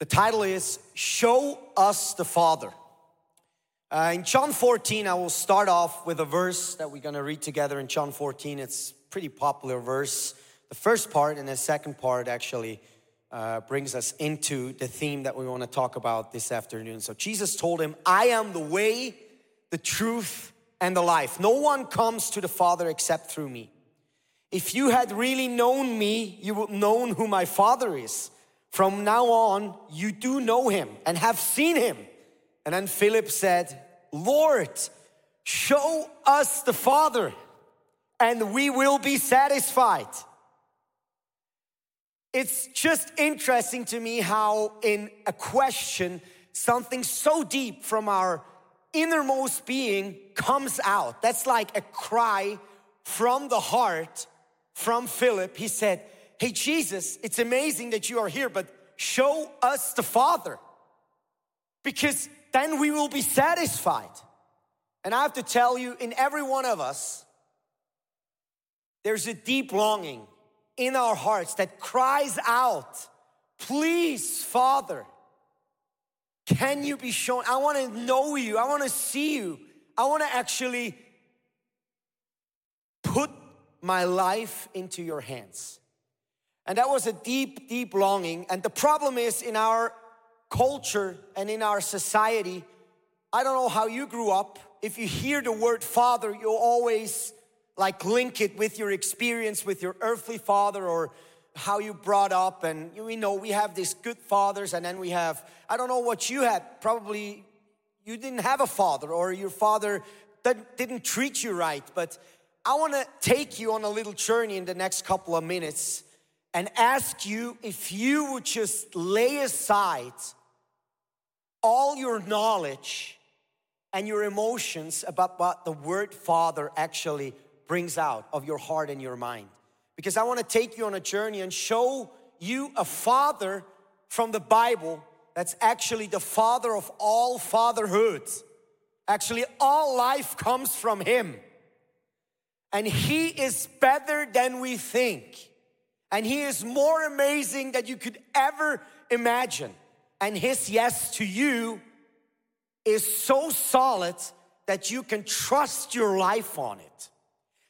The title is Show Us the Father. Uh, in John 14, I will start off with a verse that we're going to read together in John 14. It's pretty popular verse. The first part and the second part actually uh, brings us into the theme that we want to talk about this afternoon. So Jesus told him, I am the way, the truth, and the life. No one comes to the Father except through me. If you had really known me, you would have known who my Father is. From now on, you do know him and have seen him. And then Philip said, Lord, show us the Father, and we will be satisfied. It's just interesting to me how, in a question, something so deep from our innermost being comes out. That's like a cry from the heart from Philip. He said, Hey, Jesus, it's amazing that you are here, but show us the Father because then we will be satisfied. And I have to tell you, in every one of us, there's a deep longing in our hearts that cries out, Please, Father, can you be shown? I wanna know you, I wanna see you, I wanna actually put my life into your hands. And that was a deep, deep longing. And the problem is in our culture and in our society, I don't know how you grew up. If you hear the word father, you always like link it with your experience with your earthly father or how you brought up. And we know we have these good fathers, and then we have, I don't know what you had, probably you didn't have a father or your father didn't treat you right. But I wanna take you on a little journey in the next couple of minutes and ask you if you would just lay aside all your knowledge and your emotions about what the word Father actually brings out of your heart and your mind. Because I want to take you on a journey and show you a father from the Bible that's actually the father of all fatherhood. Actually, all life comes from him. And he is better than we think. And He is more amazing than you could ever imagine. And His yes to you is so solid that you can trust your life on it.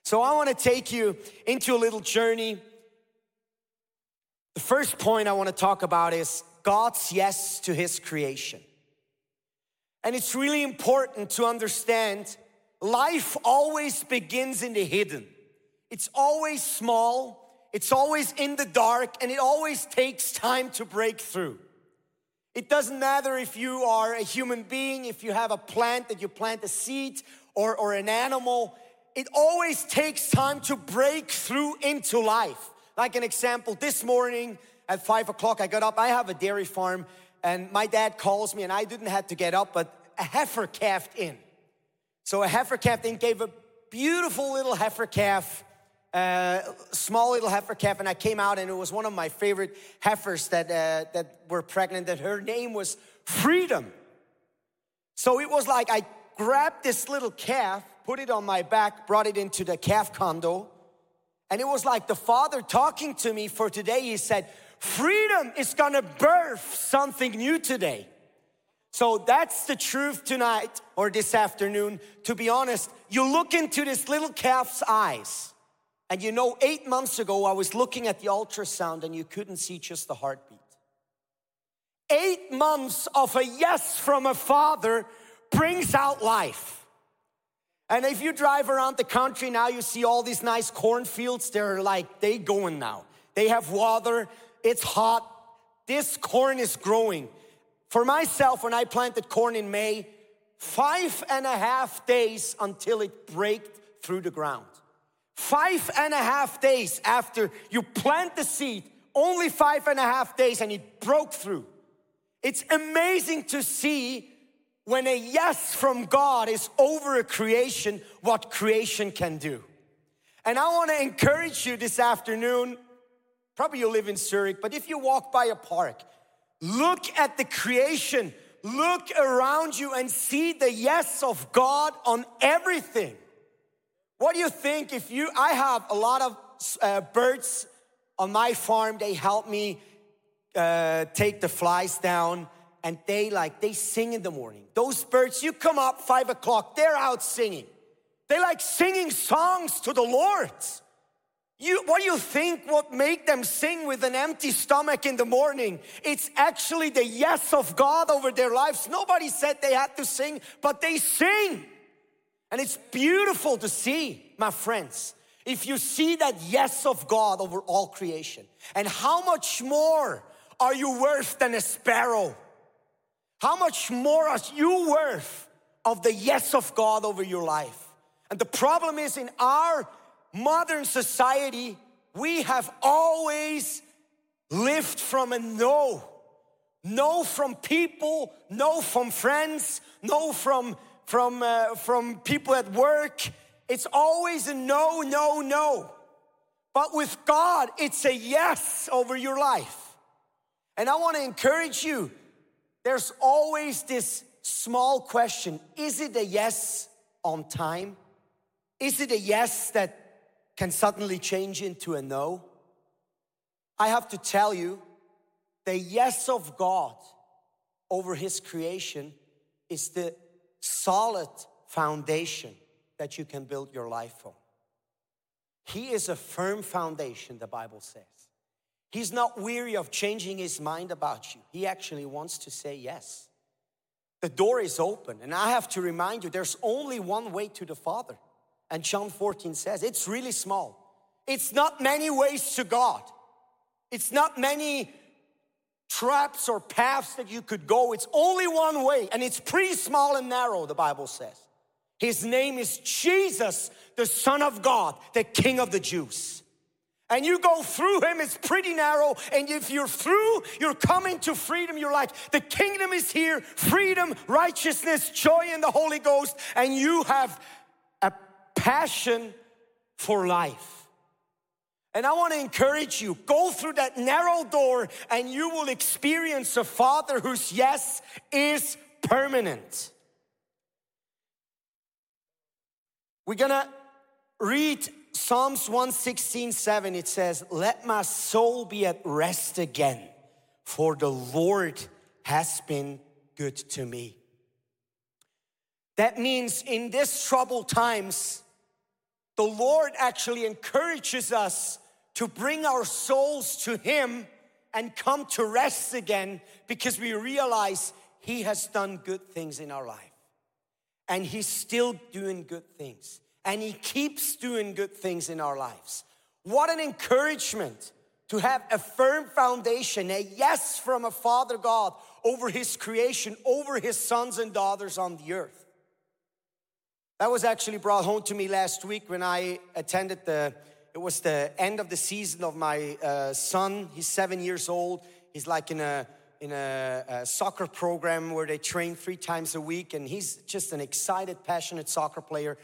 So I want to take you into a little journey. The first point I want to talk about is God's yes to His creation. And it's really important to understand life always begins in the hidden. It's always small, it's always in the dark and it always takes time to break through. It doesn't matter if you are a human being, if you have a plant that you plant a seed or, or an animal, it always takes time to break through into life. Like an example, this morning at five o'clock, I got up. I have a dairy farm, and my dad calls me, and I didn't have to get up, but a heifer calved in. So a heifer calved in, gave a beautiful little heifer calf uh, small little heifer calf, and I came out, and it was one of my favorite heifers that uh, that were pregnant. That her name was Freedom. So it was like I grabbed this little calf, put it on my back, brought it into the calf condo, and it was like the Father talking to me for today. He said, "Freedom is gonna birth something new today." So that's the truth tonight or this afternoon. To be honest, you look into this little calf's eyes and you know, eight months ago, I was looking at the ultrasound and you couldn't see just the heartbeat. Eight months of a yes from a father brings out life. And if you drive around the country now, you see all these nice cornfields. They're like, they going now. They have water, it's hot. This corn is growing. For myself, when I planted corn in May, five and a half days until it braked through the ground. Five and a half days after you plant the seed, only five and a half days, and it broke through. It's amazing to see when a yes from God is over a creation, what creation can do. And I want to encourage you this afternoon. Probably you live in Zurich, but if you walk by a park, look at the creation, look around you and see the yes of God on everything. What do you think if you, I have a lot of uh, birds on my farm, they help me uh, take the flies down and they like, they sing in the morning. Those birds, you come up five o'clock, they're out singing. They like singing songs to the Lord. You, what do you think what make them sing with an empty stomach in the morning? It's actually the yes of God over their lives. Nobody said they had to sing, but they sing. And it's beautiful to see, my friends. If you see that yes of God over all creation, and how much more are you worth than a sparrow? How much more are you worth of the yes of God over your life? And the problem is in our modern society, we have always lived from a no. No from people, no from friends, no from, from, uh, from people at work. It's always a no, no, no. But with God, it's a yes over your life. And I want to encourage you there's always this small question Is it a yes on time? Is it a yes that can suddenly change into a no? I have to tell you, the yes of God over His creation is the solid foundation that you can build your life on. He is a firm foundation, the Bible says. He's not weary of changing his mind about you. He actually wants to say yes. The door is open, and I have to remind you there's only one way to the Father. And John 14 says it's really small. It's not many ways to God, it's not many traps or paths that you could go. It's only one way, and it's pretty small and narrow, the Bible says. His name is Jesus, the Son of God, the King of the Jews and you go through him, it's pretty narrow. And if you're through, you're coming to freedom. You're like, the kingdom is here freedom, righteousness, joy in the Holy Ghost. And you have a passion for life. And I want to encourage you go through that narrow door and you will experience a father whose yes is permanent. We're gonna read Psalms 116, 7, it says, Let my soul be at rest again, for the Lord has been good to me. That means in this troubled times, the Lord actually encourages us to bring our souls to Him and come to rest again because we realize He has done good things in our life. And He's still doing good things and He keeps doing good things in our lives. What an encouragement to have a firm foundation, a yes from a Father God over His creation, over His sons and daughters on the earth. That was actually brought home to me last week when I attended the, it was the end of the season of my uh, son. He's seven years old. He's like in a, in a, a, soccer program where they train three times a week, and he's just an excited, passionate soccer player.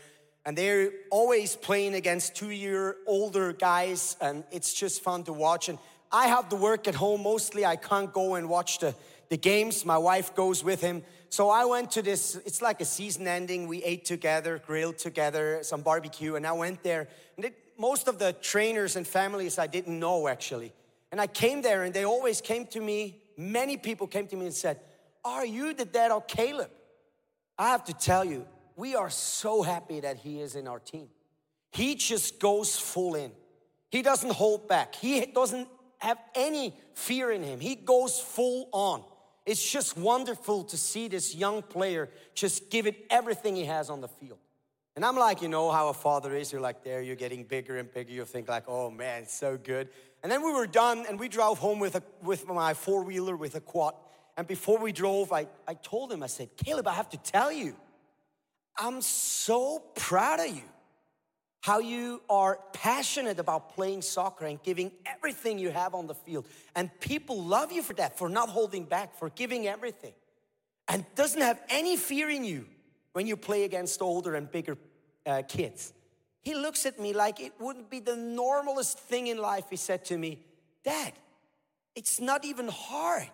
And they're always playing against two year older guys and it's just fun to watch. And i have to work at home. Mostly i can't go and watch the, the games. My wife goes with him. So i went to this it's like a season ending. We ate together grilled together some barbecue and i went there. And it, most of the trainers and families i didn't know actually and i came there and they always came to me many people came to me and said are you the dad of caleb i have to tell you we are so happy that he is in our team. He just goes full in. He doesn't hold back. He doesn't have any fear in him. He goes full on. It's just wonderful to see this young player just give it everything he has on the field. And I'm like, you know how a father is. You're like, there, you're getting bigger and bigger. You think like, oh man, so good. And then we were done and we drove home with, a, with my four wheeler with a quad. And before we drove, I, I told him, I said, Caleb, I have to tell you, I'm so proud of you. How you are passionate about playing soccer and giving everything you have on the field. And people love you for that, for not holding back, for giving everything. And doesn't have any fear in you when you play against older and bigger uh, kids. He looks at me like it wouldn't be the normalest thing in life. He said to me, Dad, it's not even hard.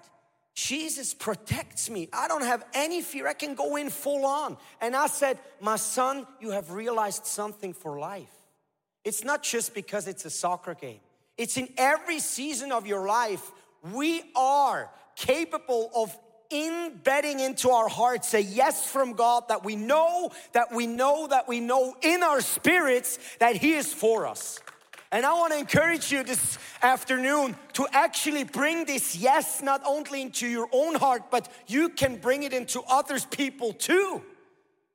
Jesus protects me. I don't have any fear. I can go in full on. And I said, My son, you have realized something for life. It's not just because it's a soccer game, it's in every season of your life we are capable of embedding into our hearts a yes from God that we know, that we know, that we know in our spirits that He is for us. And I want to encourage you this afternoon to actually bring this yes not only into your own heart, but you can bring it into others people too.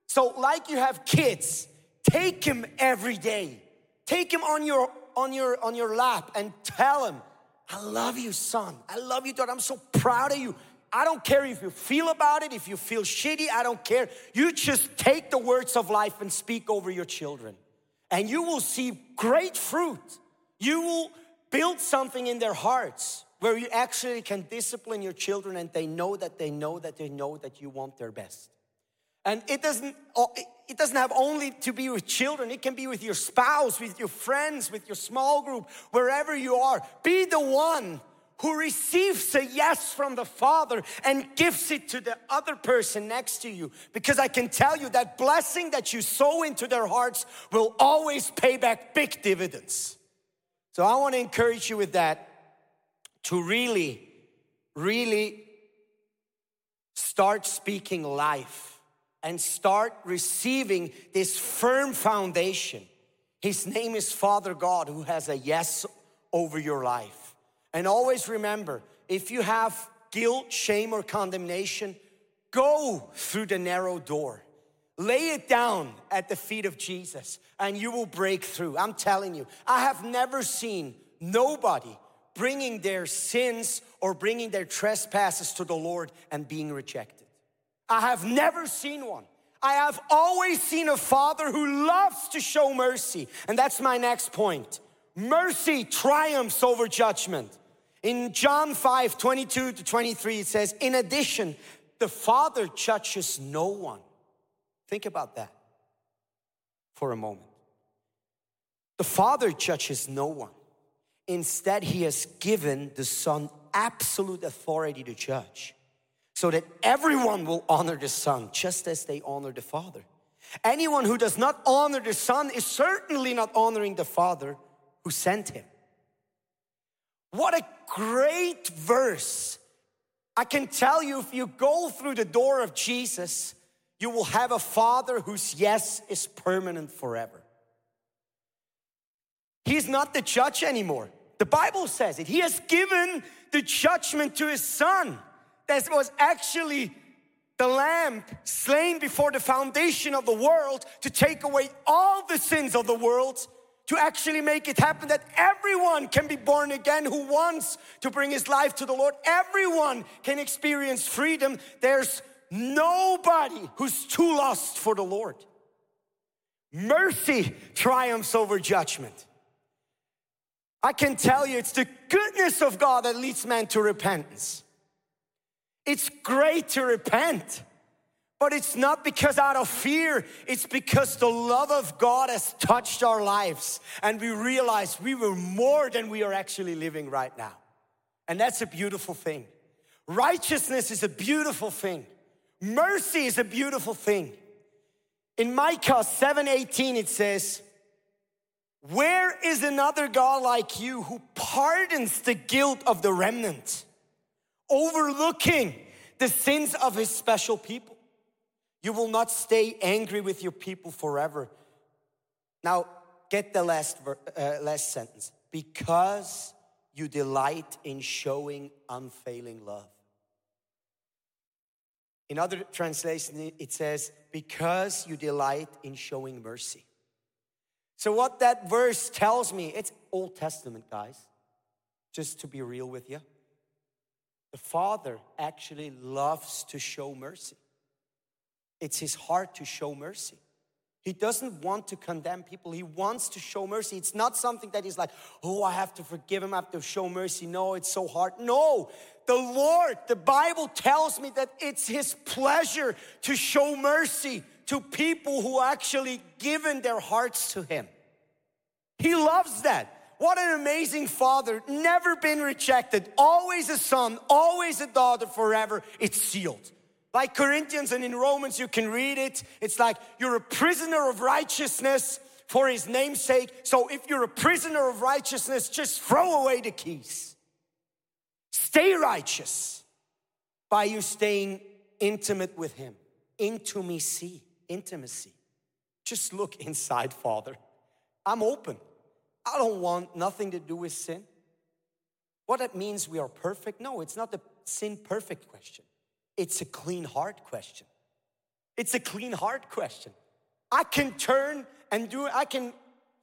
So, like you have kids, take them every day. Take them on your on your on your lap and tell them, "I love you, son. I love you, daughter. I'm so proud of you." I don't care if you feel about it, if you feel shitty, I don't care. You just take the words of life and speak over your children and you will see great fruit. You will build something in their hearts where you actually can discipline your children and they know that they know that they know that you want their best. And it doesn't oh, it doesn't have only to be with children. It can be with your spouse, with your friends, with your small group, wherever you are. Be the one who receives a yes from the Father and gives it to the other person next to you. Because I can tell you that blessing that you sow into their hearts will always pay back big dividends. So I want to encourage you with that to really, really start speaking life and start receiving this firm foundation. His name is Father God who has a yes over your life. And always remember if you have guilt, shame, or condemnation, go through the narrow door. Lay it down at the feet of Jesus and you will break through. I'm telling you, I have never seen nobody bringing their sins or bringing their trespasses to the Lord and being rejected. I have never seen one. I have always seen a father who loves to show mercy. And that's my next point. Mercy triumphs over judgment. In John 5 22 to 23, it says, In addition, the Father judges no one. Think about that for a moment. The Father judges no one. Instead, He has given the Son absolute authority to judge so that everyone will honor the Son just as they honor the Father. Anyone who does not honor the Son is certainly not honoring the Father who sent him. What a great verse. I can tell you if you go through the door of Jesus, you will have a father whose yes is permanent forever. He's not the judge anymore. The Bible says it. He has given the judgment to his son. That was actually the lamb slain before the foundation of the world to take away all the sins of the world to actually make it happen that everyone can be born again who wants to bring his life to the Lord. Everyone can experience freedom. There's nobody who's too lost for the Lord. Mercy triumphs over judgment. I can tell you it's the goodness of God that leads man to repentance. It's great to repent. But it's not because out of fear, it's because the love of God has touched our lives and we realize we were more than we are actually living right now. And that's a beautiful thing. Righteousness is a beautiful thing. Mercy is a beautiful thing. In Micah 7:18 it says, "Where is another God like you who pardons the guilt of the remnant, overlooking the sins of his special people?" You will not stay angry with your people forever. Now, get the last, uh, last sentence. Because you delight in showing unfailing love. In other translations, it says, because you delight in showing mercy. So, what that verse tells me, it's Old Testament, guys, just to be real with you. The Father actually loves to show mercy. It's his heart to show mercy. He doesn't want to condemn people. He wants to show mercy. It's not something that he's like, oh, I have to forgive him, I have to show mercy. No, it's so hard. No, the Lord, the Bible tells me that it's his pleasure to show mercy to people who actually given their hearts to him. He loves that. What an amazing father, never been rejected, always a son, always a daughter forever. It's sealed. Like Corinthians and in Romans, you can read it. It's like you're a prisoner of righteousness for his name's sake. So if you're a prisoner of righteousness, just throw away the keys. Stay righteous by you staying intimate with Him. Intimacy, intimacy. Just look inside, Father. I'm open. I don't want nothing to do with sin. What that means we are perfect? No, it's not a sin perfect question. It's a clean heart question. It's a clean heart question. I can turn and do, I can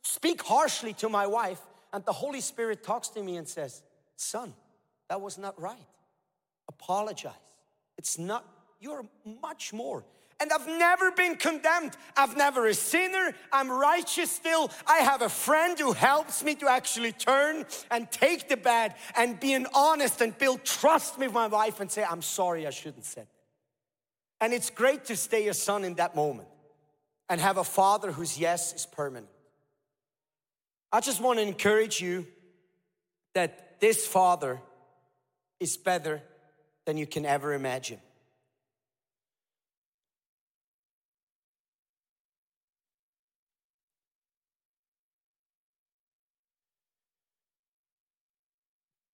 speak harshly to my wife, and the Holy Spirit talks to me and says, Son, that was not right. Apologize. It's not, you're much more. And I've never been condemned. I've never a sinner. I'm righteous still. I have a friend who helps me to actually turn and take the bad and being honest and build trust with my wife and say, I'm sorry, I shouldn't said that. And it's great to stay a son in that moment and have a father whose yes is permanent. I just want to encourage you that this father is better than you can ever imagine.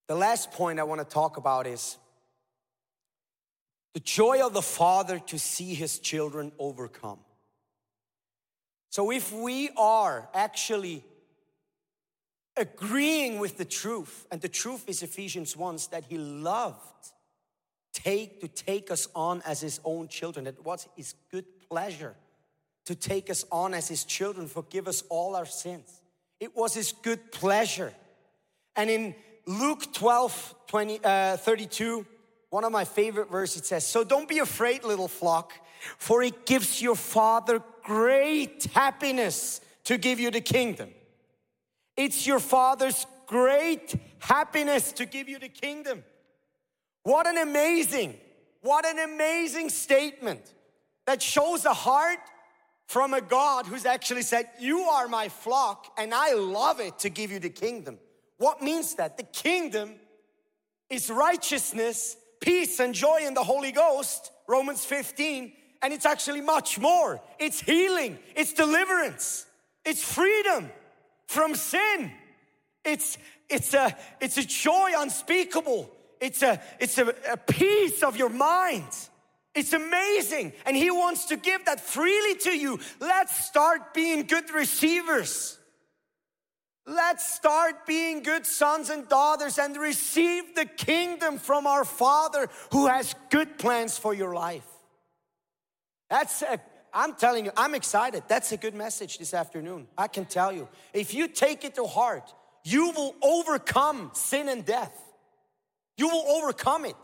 The last point I want to talk about is the joy of the father to see his children overcome. So if we are actually agreeing with the truth, and the truth is Ephesians 1 that he loved take to take us on as his own children. It was his good pleasure to take us on as his children, forgive us all our sins. It was his good pleasure. And in Luke 12, 20, uh, 32, one of my favorite verses, it says, So don't be afraid, little flock, for it gives your Father great happiness to give you the kingdom. It's your Father's great happiness to give you the kingdom. What an amazing, what an amazing statement that shows a heart from a God who's actually said, You are my flock, and I love it to give you the kingdom. What means that? The kingdom is righteousness, peace, and joy in the Holy Ghost, Romans 15, and it's actually much more. It's healing, it's deliverance, it's freedom from sin. It's, it's, a, it's a joy unspeakable. It's, a, it's a, a peace of your mind. It's amazing. And He wants to give that freely to you. Let's start being good receivers. Let's start being good sons and daughters and receive the kingdom from our Father who has good plans for your life. That's a, I'm telling you, I'm excited. That's a good message this afternoon. I can tell you. If you take it to heart, you will overcome sin and death. You will overcome it.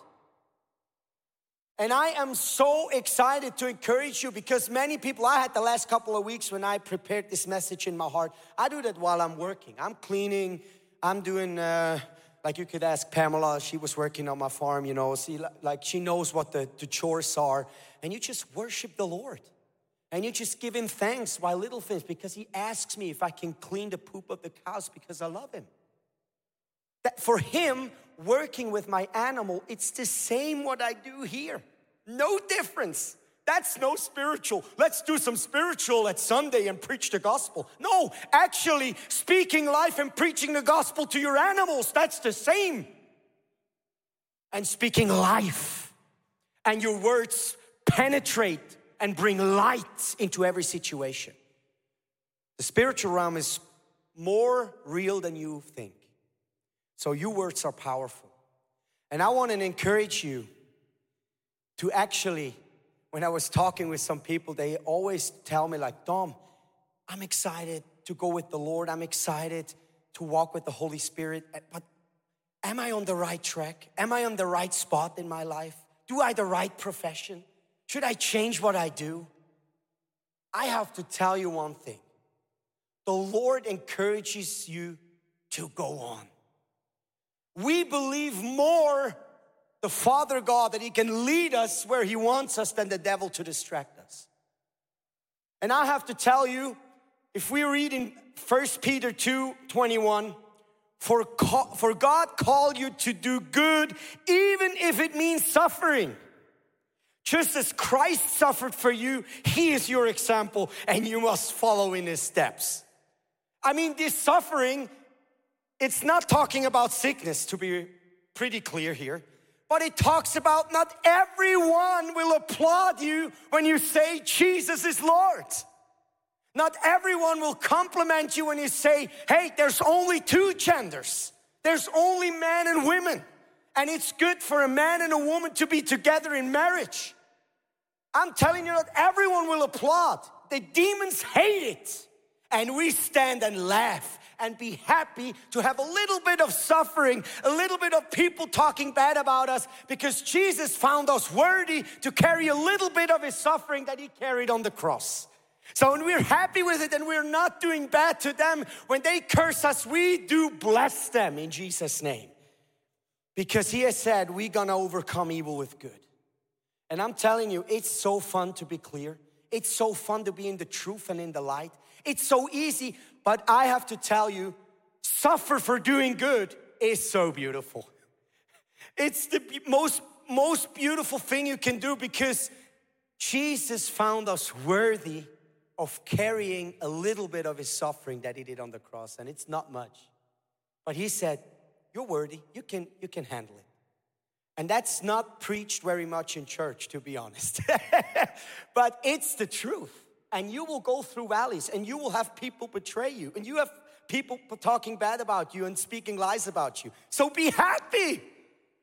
And I am so excited to encourage you because many people, I had the last couple of weeks when I prepared this message in my heart. I do that while I'm working. I'm cleaning, I'm doing, uh, like you could ask Pamela, she was working on my farm, you know, see, like she knows what the, the chores are. And you just worship the Lord. And you just give him thanks while little things because he asks me if I can clean the poop of the cows because I love him. That for him, working with my animal, it's the same what I do here. No difference. That's no spiritual. Let's do some spiritual at Sunday and preach the gospel. No, actually, speaking life and preaching the gospel to your animals, that's the same. And speaking life, and your words penetrate and bring light into every situation. The spiritual realm is more real than you think. So, your words are powerful. And I want to encourage you to actually, when I was talking with some people, they always tell me, like, Dom, I'm excited to go with the Lord. I'm excited to walk with the Holy Spirit. Eh, but am I on the right track? Am I on the right spot in my life? Do I the right profession? Should I change what I do? I have to tell you one thing. The Lord encourages you to go on. We believe more the Father God that He can lead us where He wants us than the devil to distract us. And I have to tell you, if we read in 1 Peter 2 21, for, for God called you to do good, even if it means suffering. Just as Christ suffered for you, He is your example, and you must follow in His steps. I mean, this suffering, it's not talking about sickness, to be pretty clear here. But it talks about not everyone will applaud you when you say Jesus is Lord. Not everyone will compliment you when you say, hey, there's only two genders. There's only men and women. And it's good for a man and a woman to be together in marriage. I'm telling you that everyone will applaud. The demons hate it. And we stand and laugh and be happy to have a little bit of suffering, a little bit of people talking bad about us because Jesus found us worthy to carry a little bit of his suffering that he carried on the cross. So when we're happy with it and we're not doing bad to them, when they curse us, we do bless them in Jesus' name. Because he has said we're gonna overcome evil with good. And I'm telling you, it's so fun to be clear. It's so fun to be in the truth and in the light. It's so easy, but I have to tell you, suffer for doing good is so beautiful. It's the most, most beautiful thing you can do because Jesus found us worthy of carrying a little bit of his suffering that he did on the cross, and it's not much. But he said, You're worthy, you can, you can handle it. And that's not preached very much in church, to be honest. but it's the truth. And you will go through valleys and you will have people betray you and you have people talking bad about you and speaking lies about you. So be happy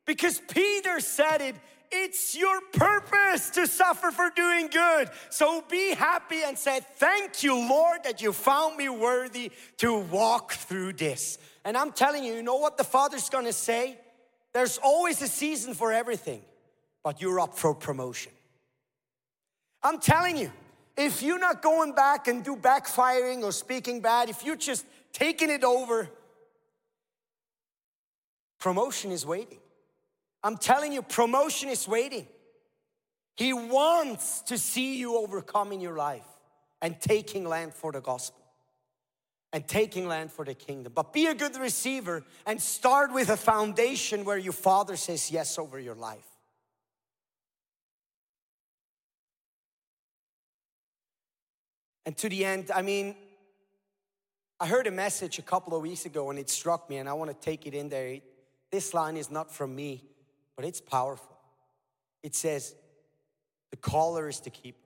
because Peter said it. It's your purpose to suffer for doing good. So be happy and say, Thank you, Lord, that you found me worthy to walk through this. And I'm telling you, you know what the Father's gonna say? There's always a season for everything, but you're up for promotion. I'm telling you, if you're not going back and do backfiring or speaking bad, if you're just taking it over, promotion is waiting. I'm telling you, promotion is waiting. He wants to see you overcoming your life and taking land for the gospel and taking land for the kingdom. But be a good receiver and start with a foundation where your father says yes over your life. And to the end, I mean, I heard a message a couple of weeks ago and it struck me, and I want to take it in there. This line is not from me, but it's powerful. It says, The caller is the keeper.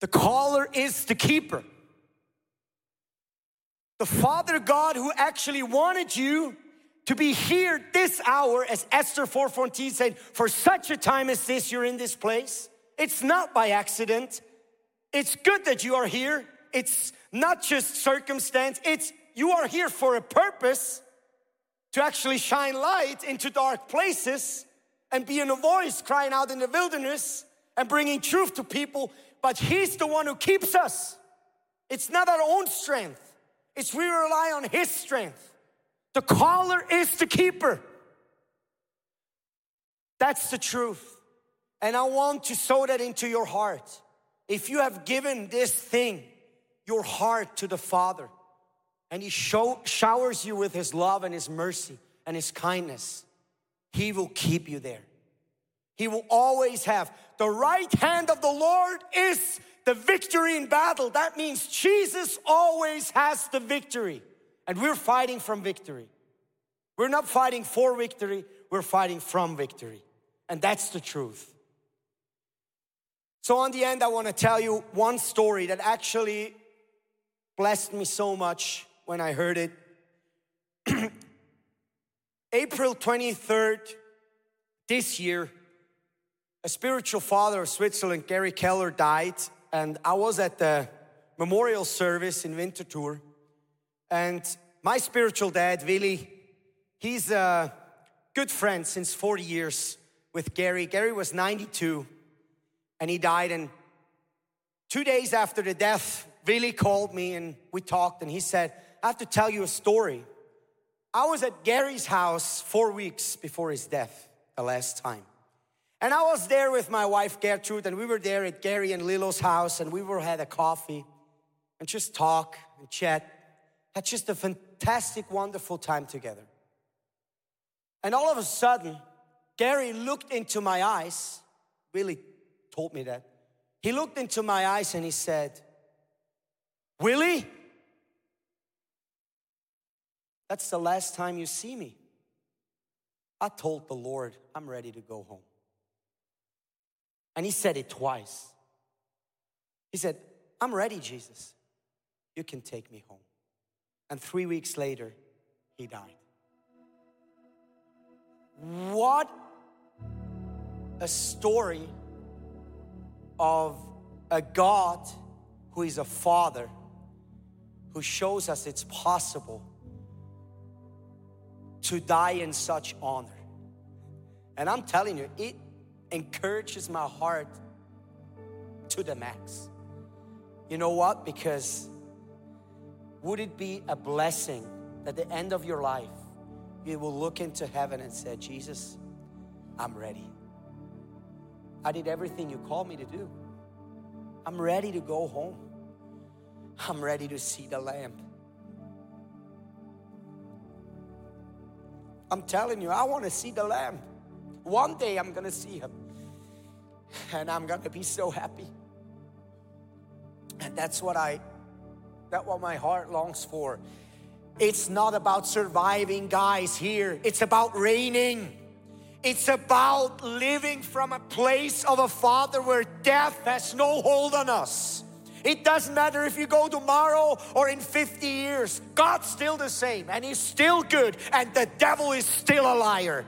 The caller is the keeper. The Father God who actually wanted you to be here this hour, as Esther 4:14 said, for such a time as this, you're in this place. It's not by accident. It's good that you are here. It's not just circumstance, it's you are here for a purpose to actually shine light into dark places and being a voice crying out in the wilderness and bringing truth to people. But He's the one who keeps us. It's not our own strength. It's we rely on His strength. The caller is the keeper. That's the truth. And I want to sow that into your heart. If you have given this thing, your heart to the Father, and He show, showers you with His love and His mercy and His kindness, He will keep you there. He will always have the right hand of the Lord is the victory in battle. That means Jesus always has the victory. And we're fighting from victory. We're not fighting for victory, we're fighting from victory. And that's the truth. So, on the end, I want to tell you one story that actually blessed me so much when I heard it. April 23rd, this year, a spiritual father of Switzerland, Geri Keller, died and I was at the memorial service in Winterthur, and my spiritual dad, Willie, he's a good friend since 40 years with Geri. Geri was 92, and he died. And two days after the death, Billy called me and we talked, and he said, I have to tell you a story. I was at Geri's house four weeks before his death, the last time. And I was there with my wife Gertrude, and we were there at Geri and Lilo's house, and we were had a coffee and just talk and chat. Had just a fantastic, wonderful time together. And all of a sudden, Geri looked into my eyes, really told me that. He looked into my eyes and he said, Willie, That's the last time you see me. I told the Lord, I'm ready to go home. And he said it twice. He said, I'm ready, Jesus. You can take me home. And three weeks later, he died. What a story of a God who is a father who shows us it's possible to die in such honor. And I'm telling you, it encourages my heart to the max. You know what? Because would it be a blessing at the end of your life you will look into heaven and say, Jesus, I'm ready. I did everything you called me to do. I'm ready to go home. I'm ready to see the Lamb. I'm telling you, I want to see the Lamb. One day I'm going to see him. And I'm going to be so happy. And that's what I, that's what my heart longs for. It's not about surviving, guys, here. It's about reigning. It's about living from a place of a father where death has no hold on us. It doesn't matter if you go tomorrow or in 50 years, God's still the same and He's still good, and the devil is still a liar.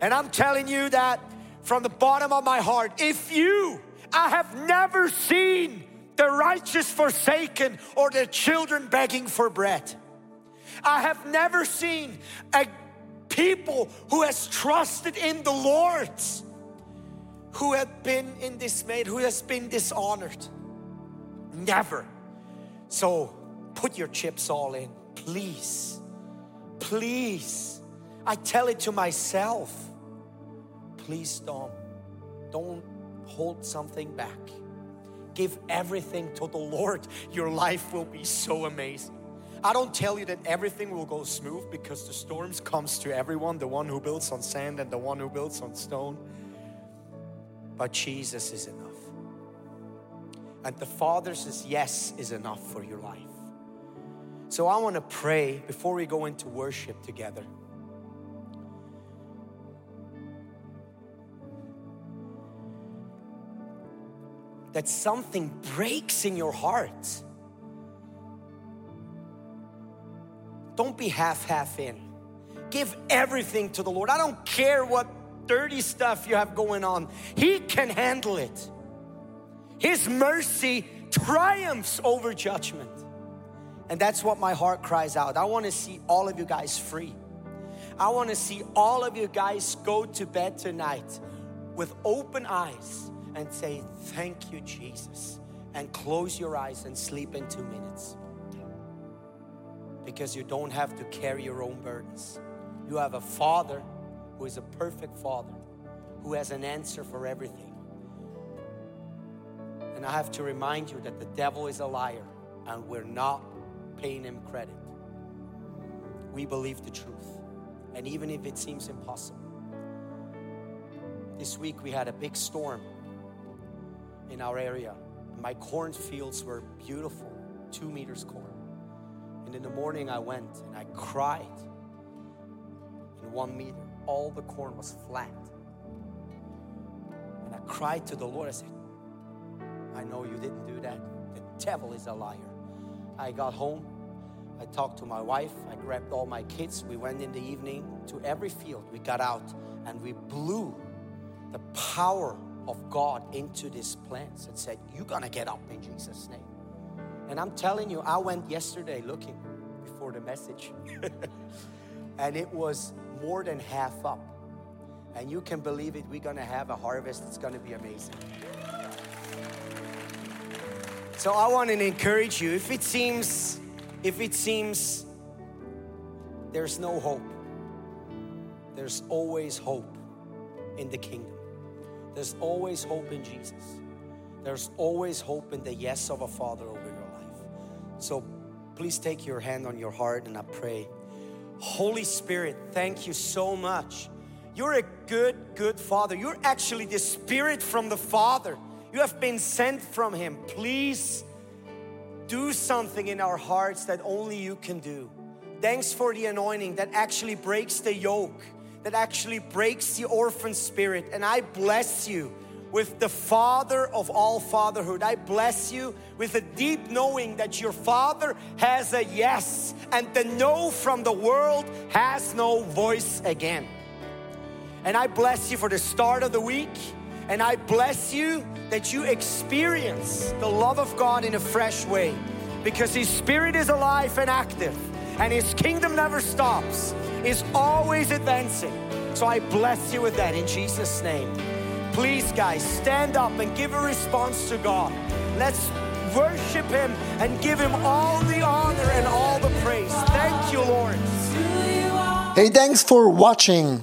And I'm telling you that from the bottom of my heart, if you, I have never seen the righteous forsaken or the children begging for bread. I have never seen a people who has trusted in the Lord who have been in dismayed, who has been dishonored. Never. So put your chips all in, please. Please. I tell it to myself. Please don't. Don't hold something back. Give everything to the Lord. Your life will be so amazing. I don't tell you that everything will go smooth because the storms comes to everyone, the one who builds on sand and the one who builds on stone. But Jesus is enough. And the Father says yes is enough for your life. So I want to pray before we go into worship together. That something breaks in your heart Don't be half half in. Give everything to the Lord. I don't care what dirty stuff you have going on, He can handle it. His mercy triumphs over judgment. And that's what my heart cries out. I want to see all of you guys free. I want to see all of you guys go to bed tonight with open eyes and say, Thank you, Jesus. And close your eyes and sleep in two minutes because you don't have to carry your own burdens. You have a father who is a perfect father, who has an answer for everything. And I have to remind you that the devil is a liar and we're not paying him credit. We believe the truth. And even if it seems impossible, this week we had a big storm in our area. My cornfields were beautiful, two meters corn. And in the morning, I went and I cried in one meter. All the corn was flat. And I cried to the Lord. I said, I know you didn't do that. The devil is a liar. I got home. I talked to my wife. I grabbed all my kids. We went in the evening to every field. We got out and we blew the power of God into these plants and said, You're gonna get up in Jesus' name. And I'm telling you, I went yesterday looking before the message, and it was more than half up. And you can believe it, we're gonna have a harvest, it's gonna be amazing. So I want to encourage you if it seems if it seems there's no hope there's always hope in the kingdom there's always hope in Jesus there's always hope in the yes of a father so please take your hand on your heart and I pray. Holy Spirit, thank you so much. You're a good, good Father. You're actually the Spirit from the Father. You have been sent from Him. Please do something in our hearts that only you can do. Thanks for the anointing that actually breaks the yoke, that actually breaks the orphan spirit. And I bless you with the Father of all fatherhood. I bless you with a deep knowing that your Father has a yes, and the no from the world has no voice again. And I bless you for the start of the week, and I bless you that you experience the love of God in a fresh way because His Spirit is alive and active, and His kingdom never stops, is always advancing. So I bless you with that in Jesus' name. Please, guys, stand up and give a response to God. Let's worship Him and give Him all the honor and all the praise. Thank you, Lord. Hey, thanks for watching.